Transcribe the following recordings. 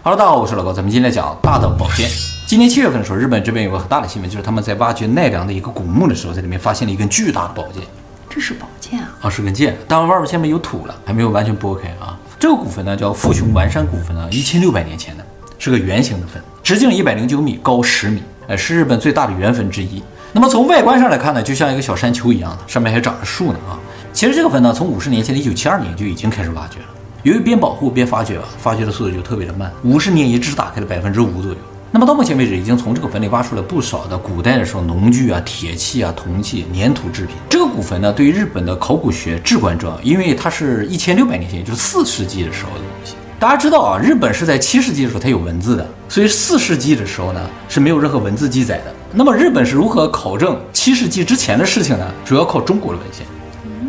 Hello，大家好，我是老高，咱们今天讲大的宝剑。今年七月份的时候，日本这边有个很大的新闻，就是他们在挖掘奈良的一个古墓的时候，在里面发现了一根巨大的宝剑。这是宝剑啊？啊，是根剑，但外边下面有土了，还没有完全剥开啊。这个古坟呢叫富雄丸山古坟呢，一千六百年前的，是个圆形的坟，直径一百零九米，高十米，呃，是日本最大的圆坟之一。那么从外观上来看呢，就像一个小山丘一样的，上面还长着树呢啊。其实这个坟呢，从五十年前的一九七二年就已经开始挖掘了。由于边保护边发掘，发掘的速度就特别的慢，五十年也只打开了百分之五左右。那么到目前为止，已经从这个坟里挖出了不少的古代的时候农具啊、铁器啊、铜器、粘土制品。这个古坟呢，对于日本的考古学至关重要，因为它是一千六百年前，就是四世纪的时候的东西。大家知道啊，日本是在七世纪的时候才有文字的，所以四世纪的时候呢是没有任何文字记载的。那么日本是如何考证七世纪之前的事情呢？主要靠中国的文献。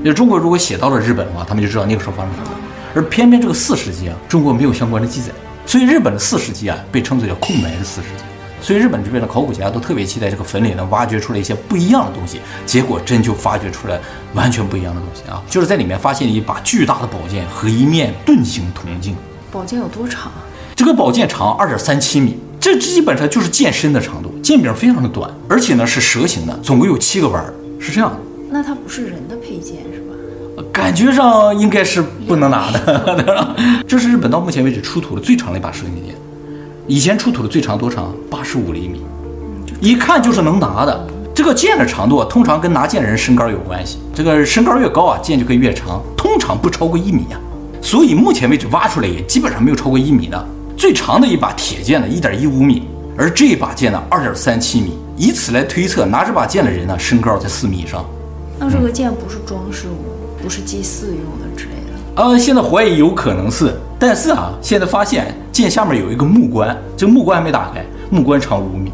就中国如果写到了日本的话，他们就知道那个时候发生什么。而偏偏这个四世纪啊，中国没有相关的记载，所以日本的四世纪啊被称作叫空白的四世纪。所以日本这边的考古学家都特别期待这个坟里能挖掘出来一些不一样的东西。结果真就发掘出来完全不一样的东西啊，就是在里面发现了一把巨大的宝剑和一面盾形铜镜。宝剑有多长啊？这个宝剑长二点三七米，这基本上就是剑身的长度，剑柄非常的短，而且呢是蛇形的，总共有七个弯，是这样的。那它不是人的配剑？感觉上应该是不能拿的。这是日本到目前为止出土的最长的一把蛇形剑，以前出土的最长多长？八十五厘米，一看就是能拿的。这个剑的长度啊，通常跟拿剑的人身高有关系。这个身高越高啊，剑就可以越长，通常不超过一米啊。所以目前为止挖出来也基本上没有超过一米的。最长的一把铁剑呢，一点一五米，而这一把剑呢，二点三七米。以此来推测，拿这把剑的人呢，身高在四米以上。那这个剑不是装饰物？不是祭祀用的之类的，呃，现在怀疑有可能是，但是啊，现在发现剑下面有一个木棺，这个木棺还没打开，木棺长五米，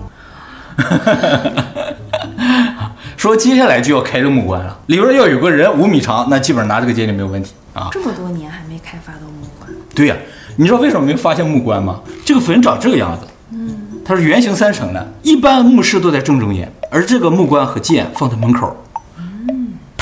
说接下来就要开这木棺了，里边要有个人五米长，那基本上拿这个剑就没有问题啊。这么多年还没开发到木棺？对呀、啊，你知道为什么没发现木棺吗？这个坟长这个样子，嗯，它是圆形三层的，一般墓室都在正中间，而这个木棺和剑放在门口。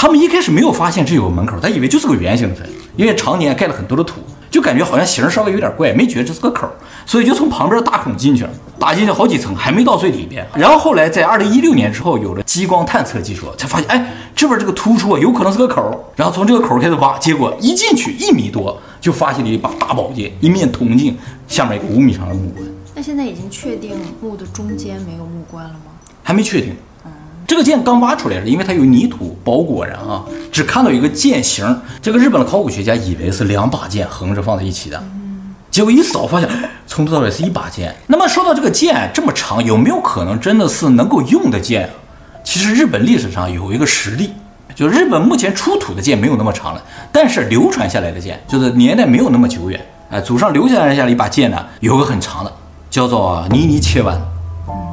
他们一开始没有发现这有个门口，他以为就是个圆形的坟，因为常年盖了很多的土，就感觉好像形稍微有点怪，没觉得这是个口，所以就从旁边大孔进去了，打进去好几层，还没到最里边。然后后来在二零一六年之后有了激光探测技术，才发现，哎，这边这个突出啊，有可能是个口。然后从这个口开始挖，结果一进去一米多，就发现了一把大宝剑，一面铜镜，下面一个五米长的木棺。那现在已经确定墓的中间没有木棺了吗？还没确定。这个剑刚挖出来的，因为它有泥土包裹着啊，只看到一个剑形。这个日本的考古学家以为是两把剑横着放在一起的，结果一扫发现，从头到尾是一把剑。那么说到这个剑这么长，有没有可能真的是能够用的剑？其实日本历史上有一个实例，就日本目前出土的剑没有那么长了，但是流传下来的剑就是年代没有那么久远。哎，祖上留下来下一把剑呢，有个很长的，叫做尼尼切丸，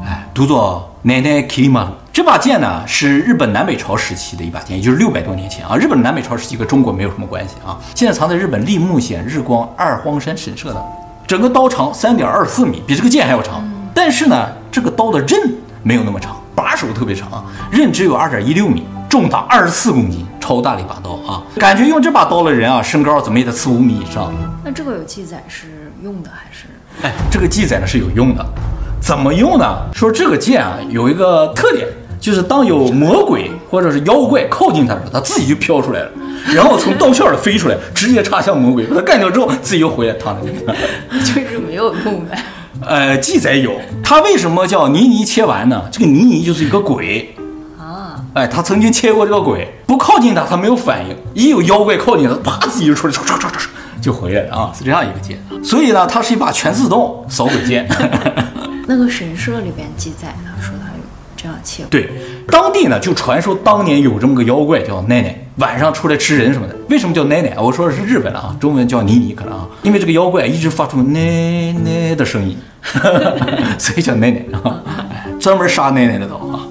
哎，读作奈奈基里马。这把剑呢，是日本南北朝时期的一把剑，也就是六百多年前啊。日本南北朝时期和中国没有什么关系啊。现在藏在日本立木县日光二荒山神社的，整个刀长三点二四米，比这个剑还要长。但是呢，这个刀的刃没有那么长，把手特别长啊，刃只有二点一六米，重达二十四公斤，超大的一把刀啊。感觉用这把刀的人啊，身高怎么也得四五米以上。那这个有记载是用的还是？哎，这个记载呢是有用的，怎么用呢？说这个剑啊有一个特点。就是当有魔鬼或者是妖怪靠近它的时候，它自己就飘出来了。然后从刀鞘里飞出来，直接插向魔鬼，把他干掉之后，自己又回来躺在这里。就是没有用呗。呃，记载有，他为什么叫泥泥切丸呢？这个泥泥就是一个鬼啊。哎，他曾经切过这个鬼，不靠近他，他没有反应；一有妖怪靠近他，啪，自己就出来，唰唰唰唰就回来了啊，是这样一个剑。所以呢，它是一把全自动扫鬼剑。那个神社里边记载呢，说他有这样切过。对，当地呢就传说当年有这么个妖怪叫奈奈，晚上出来吃人什么的。为什么叫奈奈？我说的是日本的啊，中文叫妮妮可能啊，因为这个妖怪一直发出奈奈的声音，所以叫奈奈啊，专门杀奈奈的刀啊。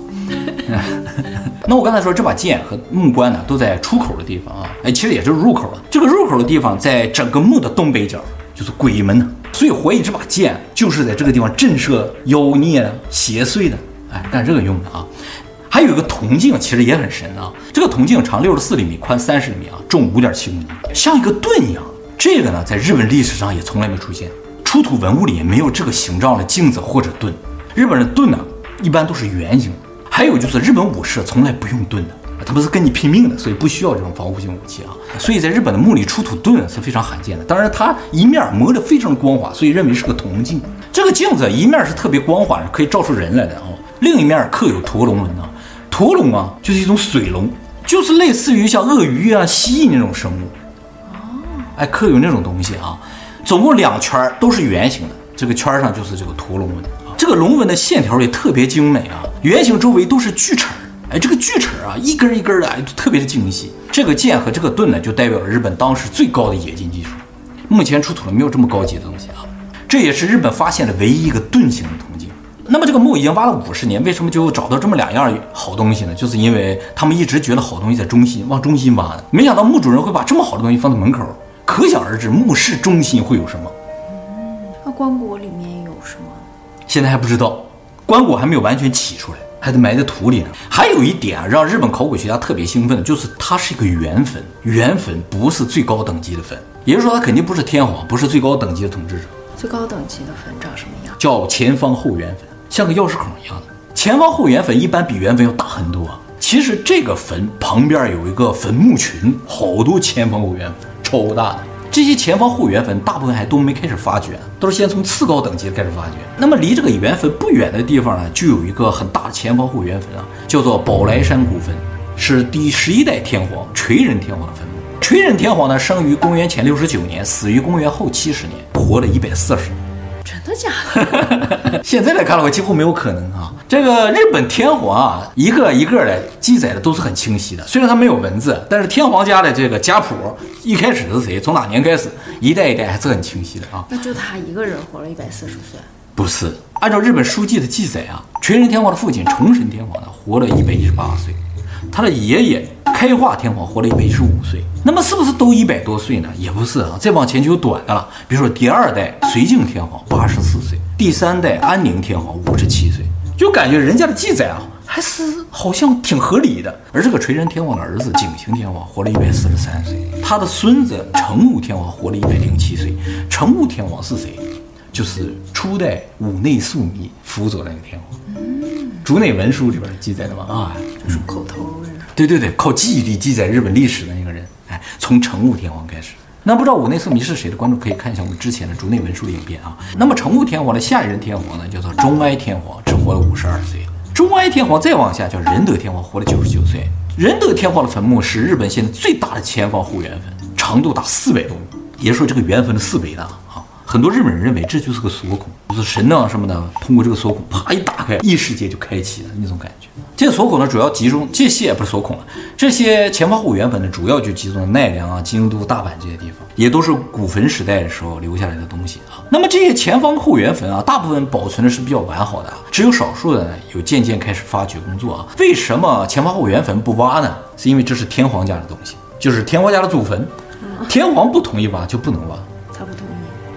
那我刚才说这把剑和木棺呢，都在出口的地方啊，哎，其实也就是入口了。这个入口的地方在整个墓的东北角，就是鬼门呢。所以怀疑这把剑就是在这个地方震慑妖孽的、邪祟的，哎，干这个用的啊。还有一个铜镜，其实也很神啊。这个铜镜长六十四厘米，宽三十厘米啊，重五点七公斤，像一个盾一样。这个呢，在日本历史上也从来没出现，出土文物里也没有这个形状的镜子或者盾。日本的盾呢，一般都是圆形。还有就是日本武士从来不用盾的，他不是跟你拼命的，所以不需要这种防护性武器啊。所以在日本的墓里出土盾是非常罕见的。当然，它一面磨得非常光滑，所以认为是个铜镜。这个镜子一面是特别光滑，可以照出人来的啊。另一面刻有驼龙纹啊，驼龙啊就是一种水龙，就是类似于像鳄鱼啊、蜥蜴那种生物。哦，哎，刻有那种东西啊。总共两圈都是圆形的，这个圈上就是这个驼龙纹。这个龙纹的线条也特别精美啊，圆形周围都是锯齿儿，哎，这个锯齿儿啊，一根一根的，哎，特别的精细。这个剑和这个盾呢，就代表了日本当时最高的冶金技术。目前出土了没有这么高级的东西啊，这也是日本发现的唯一一个盾形的铜镜。那么这个墓已经挖了五十年，为什么就找到这么两样好东西呢？就是因为他们一直觉得好东西在中心，往中心挖的，没想到墓主人会把这么好的东西放在门口，可想而知墓室中心会有什么。那棺椁里面有什么。现在还不知道，棺椁还没有完全起出来，还得埋在土里呢。还有一点啊，让日本考古学家特别兴奋的就是它是一个原坟，原坟不是最高等级的坟，也就是说它肯定不是天皇，不是最高等级的统治者。最高等级的坟长什么样？叫前方后圆坟，像个钥匙孔一样的。前方后圆坟一般比原坟要大很多。其实这个坟旁边有一个坟墓群，好多前方后圆坟，超大的。这些前方后圆坟大部分还都没开始发掘，都是先从次高等级开始发掘。那么离这个圆坟不远的地方呢，就有一个很大的前方后圆坟啊，叫做宝来山古坟，是第十一代天皇垂仁天皇的坟墓。垂仁天皇呢，生于公元前六十九年，死于公元后七十年，活了一百四十年。真的假的？现在来看的话，几乎没有可能啊。这个日本天皇啊，一个一个的记载的都是很清晰的。虽然他没有文字，但是天皇家的这个家谱一开始是谁，从哪年开始，一代一代还是很清晰的啊。那就他一个人活了一百四十岁？不是，按照日本书记的记载啊，垂仁天皇的父亲崇神天皇呢，活了一百一十八岁，他的爷爷开化天皇活了一百一十五岁。那么是不是都一百多岁呢？也不是啊，再往前就有短的了。比如说第二代绥靖天皇八十四岁，第三代安宁天皇五十七岁。就感觉人家的记载啊，还是好像挺合理的。而这个垂仁天皇的儿子景行天皇活了一百四十三岁，他的孙子成武天皇活了一百零七岁。成武天皇是谁？就是初代武内宿密辅佐那个天皇。嗯，竹内文书里边记载的嘛啊，就是口头。对对对，靠记忆力记载日本历史的那个人。哎，从成武天皇开始。那不知道武内宿密是谁的观众可以看一下我们之前的竹内文书的影片啊。那么成武天皇的下一任天皇呢，叫做忠哀天皇，只活了五十二岁。忠哀天皇再往下叫仁德天皇，活了九十九岁。仁德天皇的坟墓是日本现在最大的前方后圆坟，长度达四百多米，也就是说这个圆坟的四倍大。很多日本人认为这就是个锁孔，就是神呢什么的，通过这个锁孔啪一打开，异世界就开启了那种感觉。这个锁孔呢，主要集中这些也不是锁孔了，这些前方后圆坟呢，主要就集中在奈良啊、京都、大阪这些地方，也都是古坟时代的时候留下来的东西啊。那么这些前方后圆坟啊，大部分保存的是比较完好的，只有少数的呢有渐渐开始发掘工作啊。为什么前方后圆坟不挖呢？是因为这是天皇家的东西，就是天皇家的祖坟，天皇不同意挖就不能挖。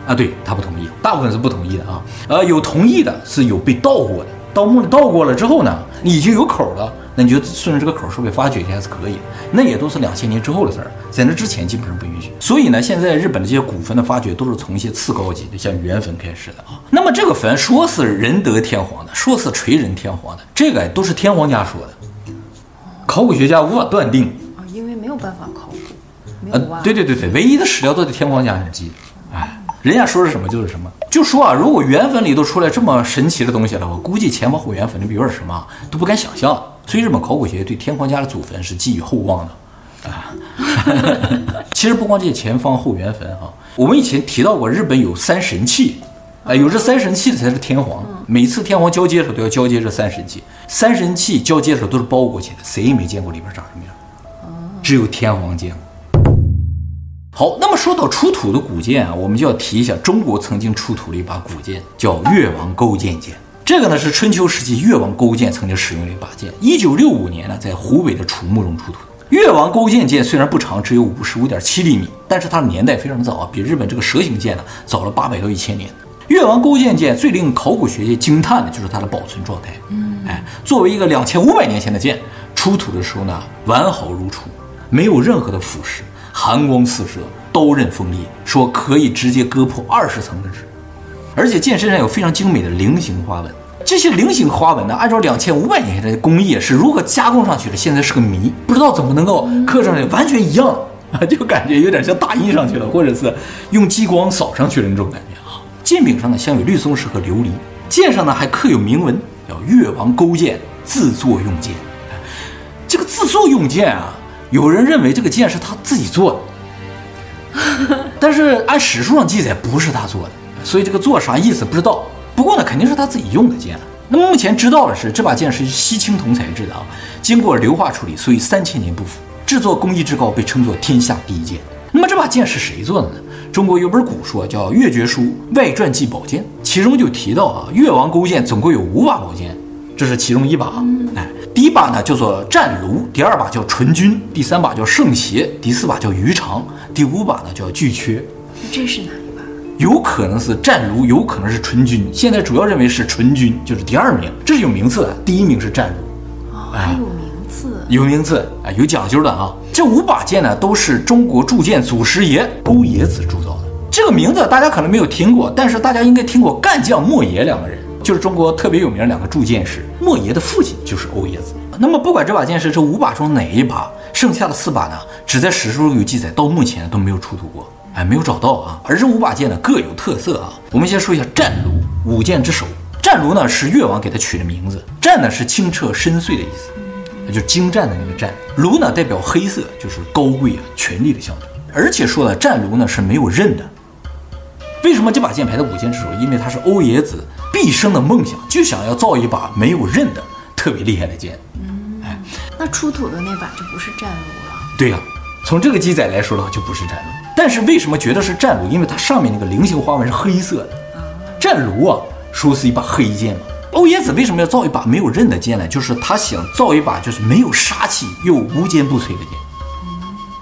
啊，对，他不同意，大部分是不同意的啊。呃，有同意的是有被盗过的，盗墓里盗过了之后呢，你已经有口了，那你就顺着这个口稍微发掘一下是可以的。那也都是两千年之后的事儿，在那之前基本上不允许。所以呢，现在日本的这些古坟的发掘都是从一些次高级的，像原坟开始的啊。那么这个坟说是仁德天皇的，说是垂仁天皇的，这个都是天皇家说的，考古学家无法断定啊，因为没有办法考古。没有挖。对对对对，唯一的史料都在天皇家里记。哎，人家说是什么就是什么。就说啊，如果原坟里都出来这么神奇的东西了，我估计前方后原坟里边有点什么都不敢想象。所以日本考古学对天皇家的祖坟是寄予厚望的。啊，其实不光这些前方后原坟哈，我们以前提到过，日本有三神器。哎，有这三神器的才是天皇。每次天皇交接的时候都要交接这三神器。三神器交接的时候都是包裹起来，谁也没见过里边长什么样，只有天皇见过。好，那么说到出土的古剑啊，我们就要提一下中国曾经出土了一把古剑，叫越王勾践剑。这个呢是春秋时期越王勾践曾经使用的一把剑。一九六五年呢，在湖北的楚墓中出土。越王勾践剑虽然不长，只有五十五点七厘米，但是它的年代非常早啊，比日本这个蛇形剑呢早了八百到一千年。越王勾践剑最令考古学界惊叹的就是它的保存状态。嗯，哎，作为一个两千五百年前的剑，出土的时候呢，完好如初，没有任何的腐蚀，寒光四射，刀刃锋利，说可以直接割破二十层的纸。而且剑身上有非常精美的菱形花纹，这些菱形花纹呢，按照两千五百年的工艺是如何加工上去的，现在是个谜，不知道怎么能够刻上去完全一样啊，就感觉有点像打印上去了，或者是用激光扫上去的那种感觉啊。剑柄上呢镶有绿松石和琉璃，剑上呢还刻有铭文，叫“越王勾践自作用剑”。这个自作用剑啊，有人认为这个剑是他自己做的，但是按史书上记载不是他做的，所以这个做啥意思不知道。不过呢，肯定是他自己用的剑。那么目前知道的是，这把剑是西青铜材质的啊，经过硫化处理，所以三千年不腐，制作工艺之高，被称作天下第一剑。那么这把剑是谁做的呢？中国有本古书叫《越绝书外传记宝剑》，其中就提到啊，越王勾践总共有五把宝剑，这是其中一把。哎，第一把呢叫做战卢，第二把叫纯钧，第三把叫圣邪，第四把叫鱼肠，第五把呢叫巨阙。这是哪一把？有可能是战卢，有可能是纯钧。现在主要认为是纯钧，就是第二名，这是有名次的，第一名是战卢。哦，还有名次？有名次啊，有讲究的啊。这五把剑呢，都是中国铸剑祖师爷欧冶子铸造的。这个名字大家可能没有听过，但是大家应该听过干将莫邪两个人，就是中国特别有名的两个铸剑师。莫邪的父亲就是欧冶子。那么不管这把剑是这五把中哪一把，剩下的四把呢，只在史书中有记载，到目前都没有出土过，哎，没有找到啊。而这五把剑呢，各有特色啊。我们先说一下战卢，五剑之首。战卢呢是越王给他取的名字，战呢是清澈深邃的意思。就是精湛的那个湛，卢呢代表黑色，就是高贵啊、权力的象征。而且说了，战卢呢是没有刃的。为什么这把剑排在五剑之首？因为它是欧冶子毕生的梦想，就想要造一把没有刃的特别厉害的剑。嗯，哎，那出土的那把就不是战卢了。对呀、啊，从这个记载来说的话，就不是战卢。但是为什么觉得是战卢？因为它上面那个菱形花纹是黑色的。战卢啊，说是一把黑剑嘛。欧冶子为什么要造一把没有刃的剑呢？就是他想造一把就是没有杀气又无坚不摧的剑。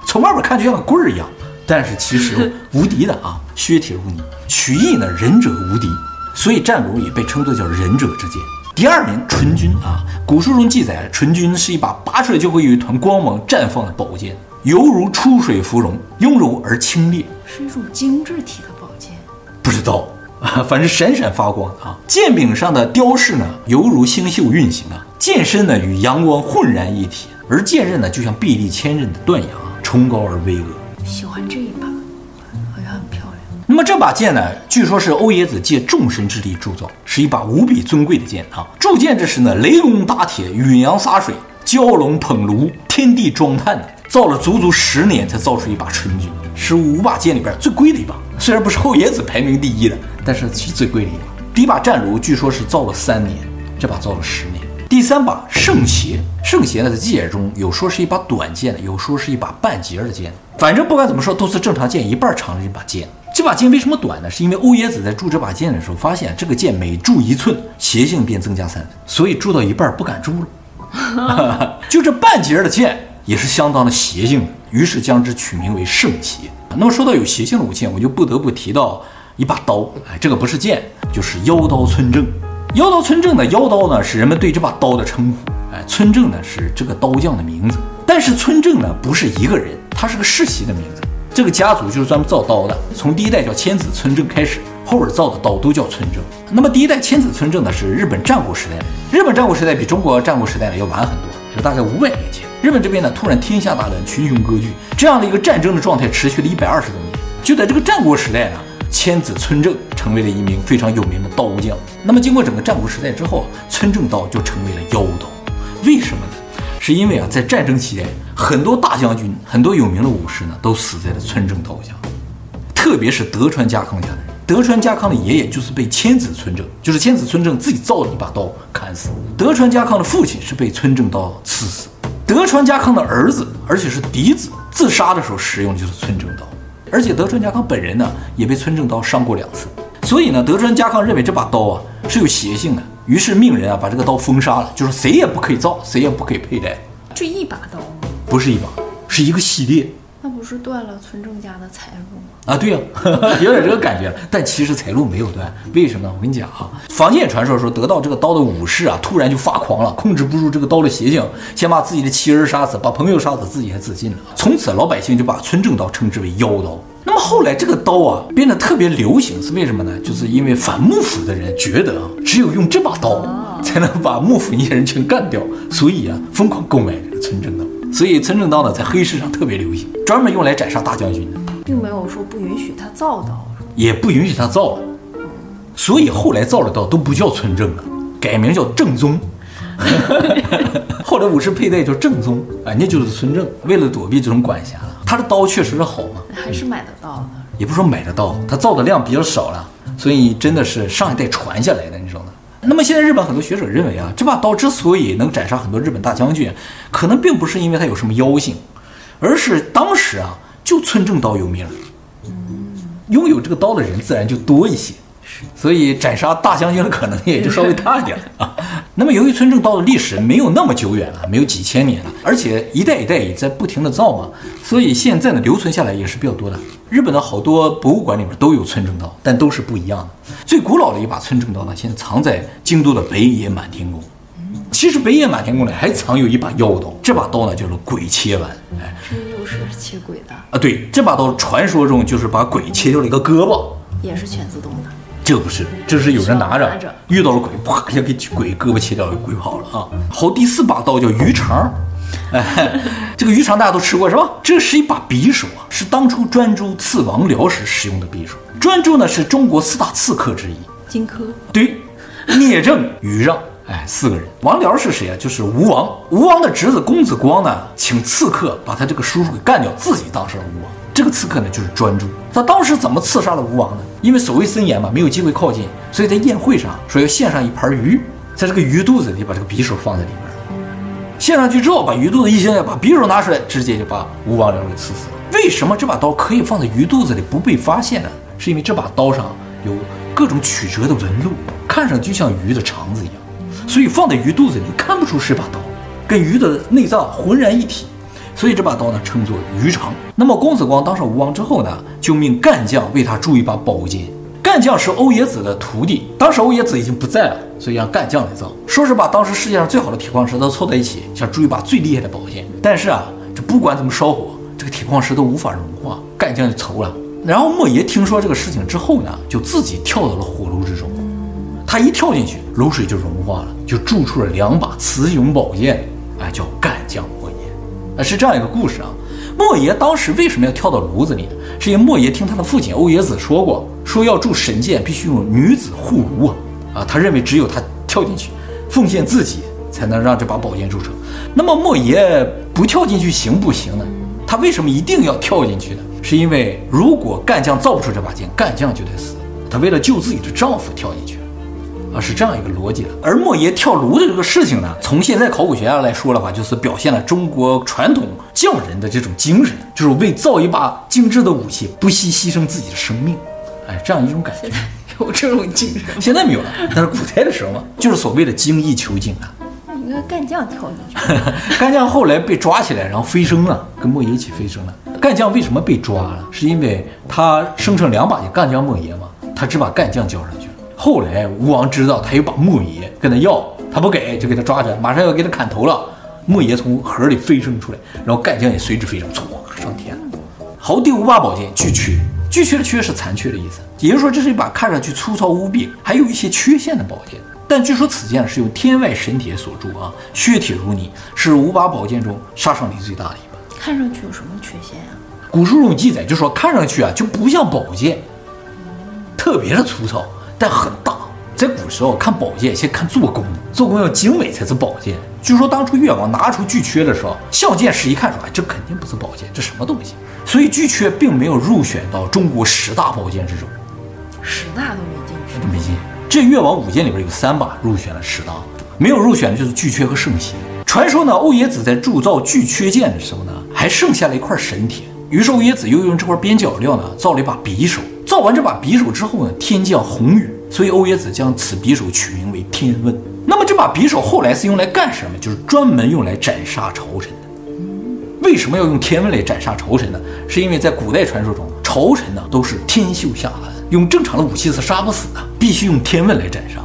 从外边看就像个棍儿一样，但是其实无敌的啊，削铁如泥。取义呢，仁者无敌，所以战卢也被称作叫仁者之剑。第二名纯钧啊，古书中记载，纯钧是一把拔出来就会有一团光芒绽放的宝剑，犹如出水芙蓉，雍容而清冽，是一种精致体的宝剑。不知道。啊，反正闪闪发光啊！剑柄上的雕饰呢，犹如星宿运行啊；剑身呢，与阳光浑然一体，而剑刃呢，就像臂力千仞的断崖，崇高而巍峨。喜欢这一把，么这把剑呢，据说是欧冶子借众神之力铸造，是一把无比尊贵的剑啊！铸剑之时呢，雷公打铁，闫阳洒水，蛟龙捧炉，天地装炭，造了足足十年才造出一把纯钧，是五把剑里边最贵的一把。虽然不是欧冶子排名第一的。但是是最贵的一把。第一把战炉据说是造了三年，这把造了十年。第三把圣邪，圣邪呢在记载中有说是一把短剑的，有说是一把半截的剑。反正不管怎么说，都是正常剑一半长的一把剑。这把剑为什么短呢？是因为欧冶子在铸这把剑的时候，发现这个剑每铸一寸，邪性便增加三分，所以铸到一半不敢铸了。就这半截的剑也是相当的邪性的，于是将之取名为圣邪。那么说到有邪性的武器，我就不得不提到。一把刀，哎，这个不是剑，就是腰刀村正。腰刀村正的腰刀呢，是人们对这把刀的称呼。哎，村正呢是这个刀匠的名字。但是村正呢不是一个人，他是个世袭的名字。这个家族就是专门造刀的，从第一代叫千子村正开始，后边造的刀都叫村正。那么第一代千子村正呢是日本战国时代，日本战国时代比中国战国时代呢要晚很多，是大概五百年前。日本这边呢，突然天下大乱，群雄割据，这样的一个战争的状态持续了一百二十多年。就在这个战国时代呢，千子村正成为了一名非常有名的刀匠。那么经过整个战国时代之后，村正刀就成为了妖刀。为什么呢？是因为啊，在战争期间，很多大将军、很多有名的武士呢，都死在了村正刀下。特别是德川家康家的人，德川家康的爷爷就是被千子村正，就是千子村正自己造的一把刀砍死。德川家康的父亲是被村正刀刺死。德川家康的儿子，而且是嫡子，自杀的时候使用的就是村正刀。而且德川家康本人呢，也被村正刀伤过两次。所以呢，德川家康认为这把刀啊是有邪性的，于是命人啊把这个刀封杀了，就是谁也不可以造，谁也不可以佩戴。就一把刀，不是一把，是一个系列。那不是断了村正家的财路吗？啊，对呀、啊，有点这个感觉。但其实财路没有断，为什么呢？我跟你讲啊，坊间传说说得到这个刀的武士啊，突然就发狂了，控制不住这个刀的邪性，先把自己的妻儿杀死，把朋友杀死，自己还自尽了。从此老百姓就把村正刀称之为妖刀。那么后来这个刀啊变得特别流行，是为什么呢？就是因为反幕府的人觉得啊只有用这把刀才能把幕府一些人全干掉，所以啊疯狂购买这个村正刀。所以村正刀呢，在黑市上特别流行，专门用来斩杀大将军的，并没有说不允许他造刀，也不允许他造了。所以后来造的刀都不叫村正了，改名叫正宗。后来武士佩戴叫正宗，啊，那就是村正。为了躲避这种管辖，他的刀确实是好嘛，还是买得到的。也不说买得到，他造的量比较少了，所以真的是上一代传下来的，你知道吗？那么现在日本很多学者认为啊，这把刀之所以能斩杀很多日本大将军，可能并不是因为它有什么妖性，而是当时啊就村正刀有名，拥有这个刀的人自然就多一些，所以斩杀大将军的可能也就稍微大一点啊。那么由于村正刀的历史没有那么久远了，没有几千年了，而且一代一代也在不停的造嘛，所以现在呢留存下来也是比较多的。日本的好多博物馆里面都有村正刀，但都是不一样的。最古老的一把村正刀呢，现在藏在京都的北野满天宫。其实北野满天宫里还藏有一把妖刀，这把刀呢叫做鬼切丸。哎，这又是切鬼的啊？对，这把刀传说中就是把鬼切掉了一个胳膊，也是全自动的。这不是，这是有人拿着，拿着遇到了鬼，啪一下给鬼胳膊切掉了，鬼跑了啊。好，第四把刀叫鱼肠。哎，这个鱼肠大家都吃过是吧？这是一把匕首啊，是当初专诸刺王僚时使用的匕首。专诸呢是中国四大刺客之一，荆轲。对，聂政、于让，哎，四个人。王僚是谁啊？就是吴王。吴王的侄子公子光呢，请刺客把他这个叔叔给干掉，自己当上了吴王。这个刺客呢就是专诸。他当时怎么刺杀了吴王呢？因为守卫森严嘛，没有机会靠近，所以在宴会上说要献上一盘鱼，在这个鱼肚子里把这个匕首放在里面。献上去之后，把鱼肚子一掀，把匕首拿出来，直接就把吴王僚给刺死了。为什么这把刀可以放在鱼肚子里不被发现呢？是因为这把刀上有各种曲折的纹路，看上去像鱼的肠子一样，所以放在鱼肚子里看不出是把刀，跟鱼的内脏浑然一体。所以这把刀呢称作鱼肠。那么公子光当上吴王之后呢，就命干将为他铸一把宝剑。干将是欧冶子的徒弟，当时欧冶子已经不在了，所以让干将来造。说是把当时世界上最好的铁矿石都凑在一起，想铸一把最厉害的宝剑。但是啊，这不管怎么烧火，这个铁矿石都无法融化，干将就愁了。然后莫邪听说这个事情之后呢，就自己跳到了火炉之中。他一跳进去，炉水就融化了，就铸出了两把雌雄宝剑，哎，叫干将是这样一个故事啊。莫邪当时为什么要跳到炉子里？是因为莫邪听他的父亲欧冶子说过。说要铸神剑，必须用女子护炉啊！啊，他认为只有他跳进去，奉献自己，才能让这把宝剑铸成。那么莫邪不跳进去行不行呢？他为什么一定要跳进去呢？是因为如果干将造不出这把剑，干将就得死。他为了救自己的丈夫跳进去，啊，是这样一个逻辑的。而莫邪跳炉的这个事情呢，从现在考古学家来说的话，就是表现了中国传统匠人的这种精神，就是为造一把精致的武器，不惜牺牲自己的生命。哎，这样一种感觉，有这种精神，现在没有了。但是古代的时候嘛，就是所谓的精益求精啊。应该干将跳进去，干将后来被抓起来，然后飞升了，跟莫邪一起飞升了。干将为什么被抓了？是因为他生成两把就，干将莫邪嘛，他只把干将交上去了。后来吴王知道他有把莫邪跟他要，他不给，就给他抓着，马上要给他砍头了。莫邪从盒里飞升出来，然后干将也随之飞升，唰上天了。好，第五把宝剑巨阙。巨阙的阙是残缺的意思，也就是说这是一把看上去粗糙无比，还有一些缺陷的宝剑。但据说此剑是由天外神铁所铸啊，削铁如泥，是五把宝剑中杀伤力最大的一把。看上去有什么缺陷啊？古书中记载就说看上去啊就不像宝剑，特别的粗糙，但很大。在古时候看宝剑先看做工，做工要精美才是宝剑。据说当初越王拿出巨阙的时候，相剑师一看说：“哎，这肯定不是宝剑，这什么东西？”所以巨阙并没有入选到中国十大宝剑之中，十大都没进去，都没进。这越王五剑里边有三把入选了十大，没有入选的就是巨阙和圣心。传说呢，欧冶子在铸造巨阙剑的时候呢，还剩下了一块神铁，于是欧冶子又用这块边角料呢造了一把匕首。造完这把匕首之后呢，天降红雨，所以欧冶子将此匕首取名为天问。那么这把匕首后来是用来干什么？就是专门用来斩杀朝臣的。为什么要用天问来斩杀朝臣呢？是因为在古代传说中，朝臣呢都是天秀下凡，用正常的武器是杀不死的。必须用天问来斩杀！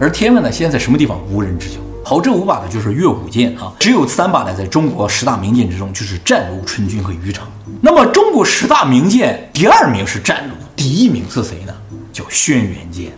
而天问呢，现在在什么地方无人知晓。好，这五把呢就是越五剑啊，只有三把呢在中国十大名剑之中，就是战卢、春军和于常。那么中国十大名剑第二名是战卢，第一名是谁呢？叫轩辕剑。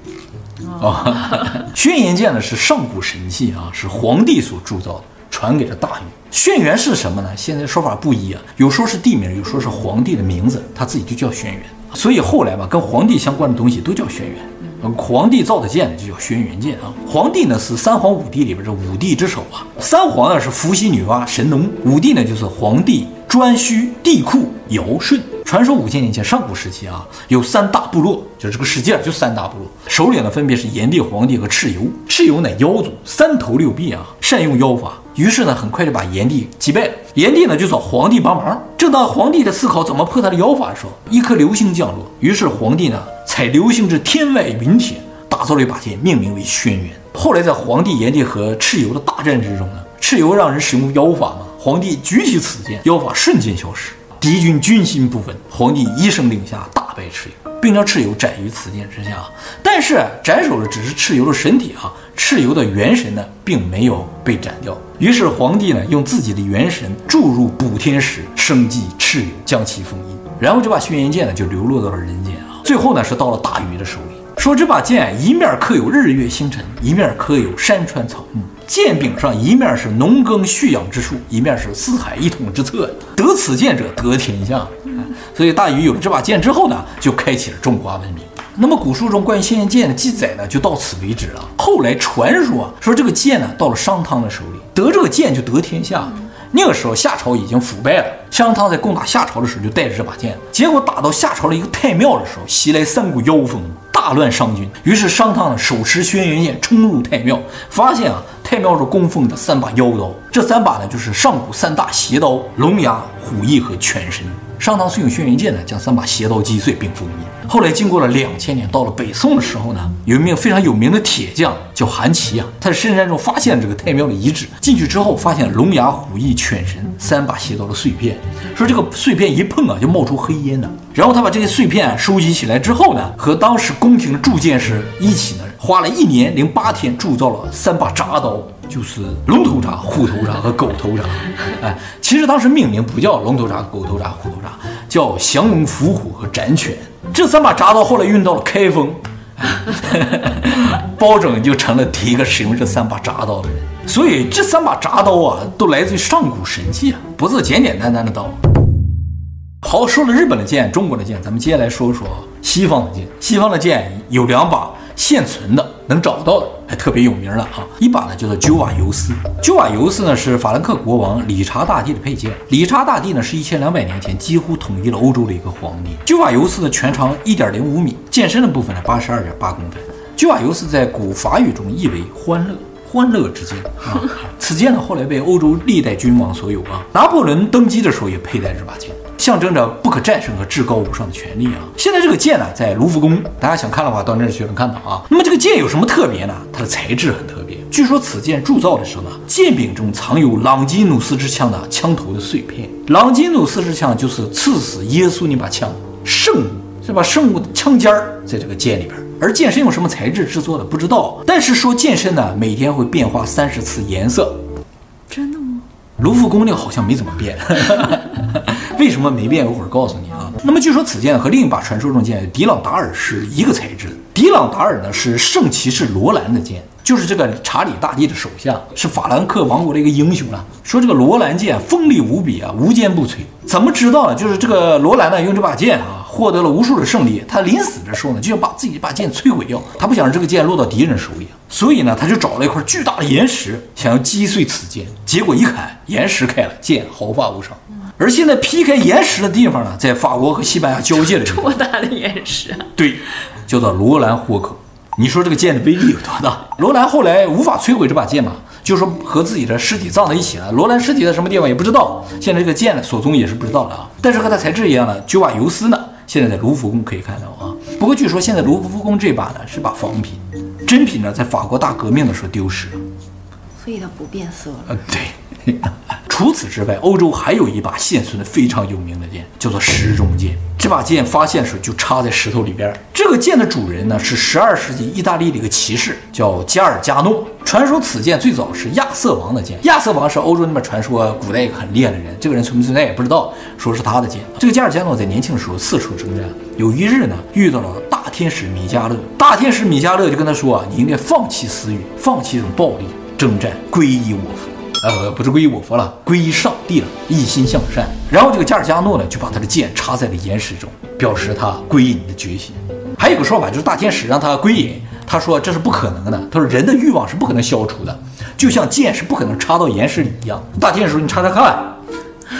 啊，轩辕剑呢是上古神器啊，是皇帝所铸造的，传给了大禹。轩辕是什么呢？现在说法不一啊，有说是地名，有说是皇帝的名字，他自己就叫轩辕。所以后来吧，跟皇帝相关的东西都叫轩辕。皇帝造的剑呢，就叫轩辕剑啊。皇帝呢是三皇五帝里边这五帝之首啊。三皇呢是伏羲、女娲、神农，五帝呢就是皇帝、颛顼、帝喾、尧舜。传说五千年前上古时期啊，有三大部落，就这个世界就三大部落，首领呢分别是炎帝、黄帝和蚩尤。蚩尤乃妖族，三头六臂啊，善用妖法。于是呢，很快就把炎帝击败了。炎帝呢就找黄帝帮忙。正当黄帝在思考怎么破他的妖法？的时候，一颗流星降落。于是黄帝呢采流星之天外陨铁，打造了一把剑，命名为轩辕。后来在黄帝、炎帝和蚩尤的大战之中呢，蚩尤让人使用妖法？嘛，皇帝举起此剑，妖法瞬间消失，敌军军心不稳，皇帝一声令下，大败蚩尤。并将蚩尤斩于此剑之下，但是斩首的只是蚩尤的身体啊，蚩尤的元神呢，并没有被斩掉。于是皇帝呢，用自己的元神注入补天石，生祭蚩尤，将其封印。然后这把轩辕剑呢，就流落到了人间啊。最后呢，是到了大禹的手里。说这把剑一面刻有日月星辰，一面刻有山川草木。剑柄上一面是农耕蓄养之术，一面是四海一统之策。得此剑者得天下。所以大禹有了这把剑之后呢，就开启了中华文明。那么古书中关于轩辕剑的记载呢，就到此为止了。后来传说说这个剑呢，到了商汤的手里，得这个剑就得天下。那个时候夏朝已经腐败了，商汤在攻打夏朝的时候就带着这把剑，结果打到夏朝的一个太庙的时候，袭来三股妖风，大乱商军。于是商汤呢手持轩辕剑冲入太庙，发现啊太庙是供奉着三把妖刀，这三把呢就是上古三大邪刀：龙牙、虎翼和全身。商汤遂用轩辕剑呢，将三把邪刀击碎并封印。后来经过了两千年，到了北宋的时候呢，有一名非常有名的铁匠叫韩琦啊，他在深山中发现了这个太庙的遗址，进去之后发现龙牙、虎翼、犬神三把邪刀的碎片，说这个碎片一碰啊，就冒出黑烟呢。然后他把这些碎片收集起来之后呢，和当时宫廷的铸剑师一起呢，花了一年零八天铸造了三把铡刀。就是龙头铡、虎头铡和狗头铡，哎，其实当时命名不叫龙头铡、狗头铡、虎头铡，叫降龙伏虎和斩犬。这三把铡刀后来运到了开封，包拯就成了第一个使用这三把铡刀的人。所以这三把铡刀啊，都来自于上古神器啊，不是简简单单的刀。好，说了日本的剑、中国的剑，咱们接下来说说西方的剑。西方的剑有两把现存的。能找到的还特别有名了啊！一把呢叫做鸠瓦尤斯，鸠瓦尤斯呢是法兰克国王理查大帝的佩剑。理查大帝呢是一千两百年前几乎统一了欧洲的一个皇帝。鸠瓦尤斯的全长一点零五米，剑身的部分呢八十二点八公分。鸠瓦尤斯在古法语中意为欢乐，欢乐之剑啊。此剑呢后来被欧洲历代君王所有啊。拿破仑登基的时候也佩戴这把剑。象征着不可战胜和至高无上的权力啊！现在这个剑呢，在卢浮宫，大家想看的话，到那儿去能看到啊。那么这个剑有什么特别呢？它的材质很特别。据说此剑铸造的时候呢，剑柄中藏有朗基努斯之枪的枪头的碎片。朗基努斯之枪就是刺死耶稣那把枪，圣物，是吧圣物的枪尖儿在这个剑里边。而剑身用什么材质制作的不知道，但是说剑身呢，每天会变化三十次颜色。真的吗？卢浮宫那个好像没怎么变。为什么没变？我一会儿告诉你啊。那么据说此剑和另一把传说中的剑迪朗达尔是一个材质。迪朗达尔呢是圣骑士罗兰的剑，就是这个查理大帝的手下，是法兰克王国的一个英雄啊。说这个罗兰剑锋利无比啊，无坚不摧。怎么知道呢？就是这个罗兰呢用这把剑啊获得了无数的胜利。他临死的时候呢就想把自己这把剑摧毁掉，他不想让这个剑落到敌人手里，所以呢他就找了一块巨大的岩石，想要击碎此剑。结果一砍，岩石开了，剑毫发无伤。而现在劈开岩石的地方呢，在法国和西班牙交界的地方。多大的岩石啊？对，叫做罗兰霍克。你说这个剑的威力有多大？罗兰后来无法摧毁这把剑嘛，就说和自己的尸体葬在一起了。罗兰尸体在什么地方也不知道，现在这个剑的所踪也是不知道的啊。但是和它材质一样的九把游丝呢，现在在卢浮宫可以看到啊。不过据说现在卢浮宫这把呢是把仿品，真品呢在法国大革命的时候丢失了，所以它不变色了。呃，对。除此之外，欧洲还有一把现存的非常有名的剑，叫做石中剑。这把剑发现时就插在石头里边。这个剑的主人呢是十二世纪意大利的一个骑士，叫加尔加诺。传说此剑最早是亚瑟王的剑。亚瑟王是欧洲那边传说古代一个很厉害的人，这个人存不存在也不知道，说是他的剑。这个加尔加诺在年轻的时候四处征战，有一日呢遇到了大天使米迦勒。大天使米迦勒就跟他说啊，你应该放弃私欲，放弃这种暴力，征战，皈依我佛。呃，不是皈依我佛了，皈依上帝了，一心向善。然后这个加尔加诺呢，就把他的剑插在了岩石中，表示他归隐的决心。还有一个说法，就是大天使让他归隐，他说这是不可能的。他说人的欲望是不可能消除的，就像剑是不可能插到岩石里一样。大天使说你插插看，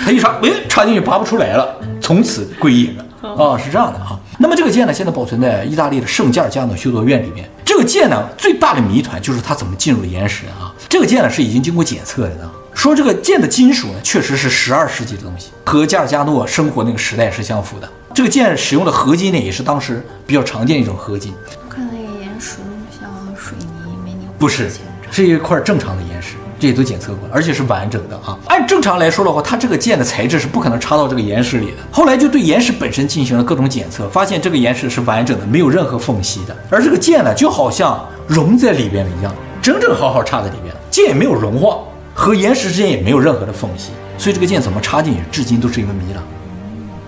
他一插，哎，插进去拔不出来了，从此归隐了。啊，是这样的啊。那么这个剑呢，现在保存在意大利的圣加尔加诺修道院里面。这个剑呢，最大的谜团就是它怎么进入了岩石啊？这个剑呢是已经经过检测的呢，说这个剑的金属呢确实是十二世纪的东西，和加尔加诺生活那个时代是相符的。这个剑使用的合金呢也是当时比较常见一种合金。我看那个岩石像水泥没泥，不是，是一块正常的岩石。这些都检测过，而且是完整的啊。按正常来说的话，它这个剑的材质是不可能插到这个岩石里的。后来就对岩石本身进行了各种检测，发现这个岩石是完整的，没有任何缝隙的。而这个剑呢，就好像融在里边了一样，整整好好插在里边，剑也没有融化，和岩石之间也没有任何的缝隙。所以这个剑怎么插进去，至今都是一个谜了。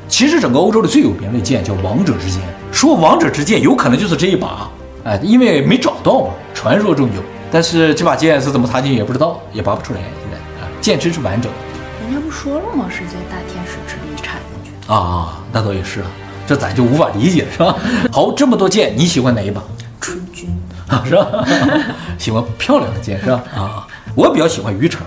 其实整个欧洲的最有名的剑叫王者之剑，说王者之剑有可能就是这一把，哎，因为没找到嘛，传说中有。但是这把剑是怎么插进去也不知道，也拔不出来。现在啊，剑真是完整。人家不说了吗？是在大天使之力插进去啊。那倒也是啊，这咱就无法理解，是吧？好，这么多剑，你喜欢哪一把？春军啊，是吧？喜欢漂亮的剑是吧？啊，我比较喜欢鱼肠。